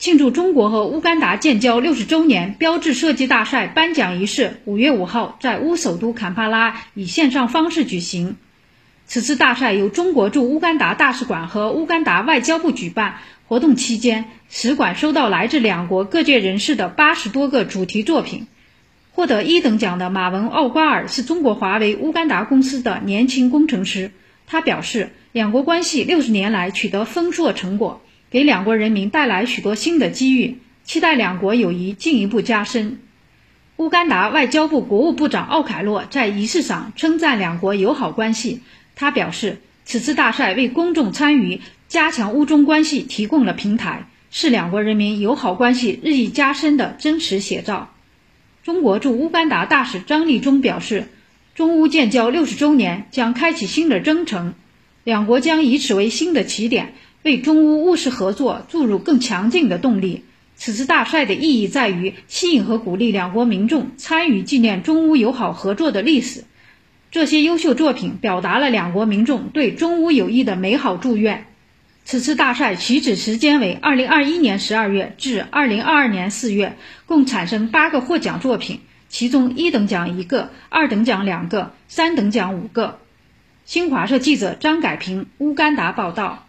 庆祝中国和乌干达建交六十周年标志设计大赛颁奖仪式，五月五号在乌首都坎帕拉以线上方式举行。此次大赛由中国驻乌干达大使馆和乌干达外交部举办。活动期间，使馆收到来自两国各界人士的八十多个主题作品。获得一等奖的马文奥瓜尔是中国华为乌干达公司的年轻工程师。他表示，两国关系六十年来取得丰硕成果。给两国人民带来许多新的机遇，期待两国友谊进一步加深。乌干达外交部国务部长奥凯洛在仪式上称赞两国友好关系。他表示，此次大赛为公众参与加强乌中关系提供了平台，是两国人民友好关系日益加深的真实写照。中国驻乌干达大使张立忠表示，中乌建交六十周年将开启新的征程，两国将以此为新的起点。为中乌务实合作注入更强劲的动力。此次大赛的意义在于吸引和鼓励两国民众参与纪念中乌友好合作的历史。这些优秀作品表达了两国民众对中乌友谊的美好祝愿。此次大赛起止时间为二零二一年十二月至二零二二年四月，共产生八个获奖作品，其中一等奖一个，二等奖两个，三等奖五个。新华社记者张改平，乌干达报道。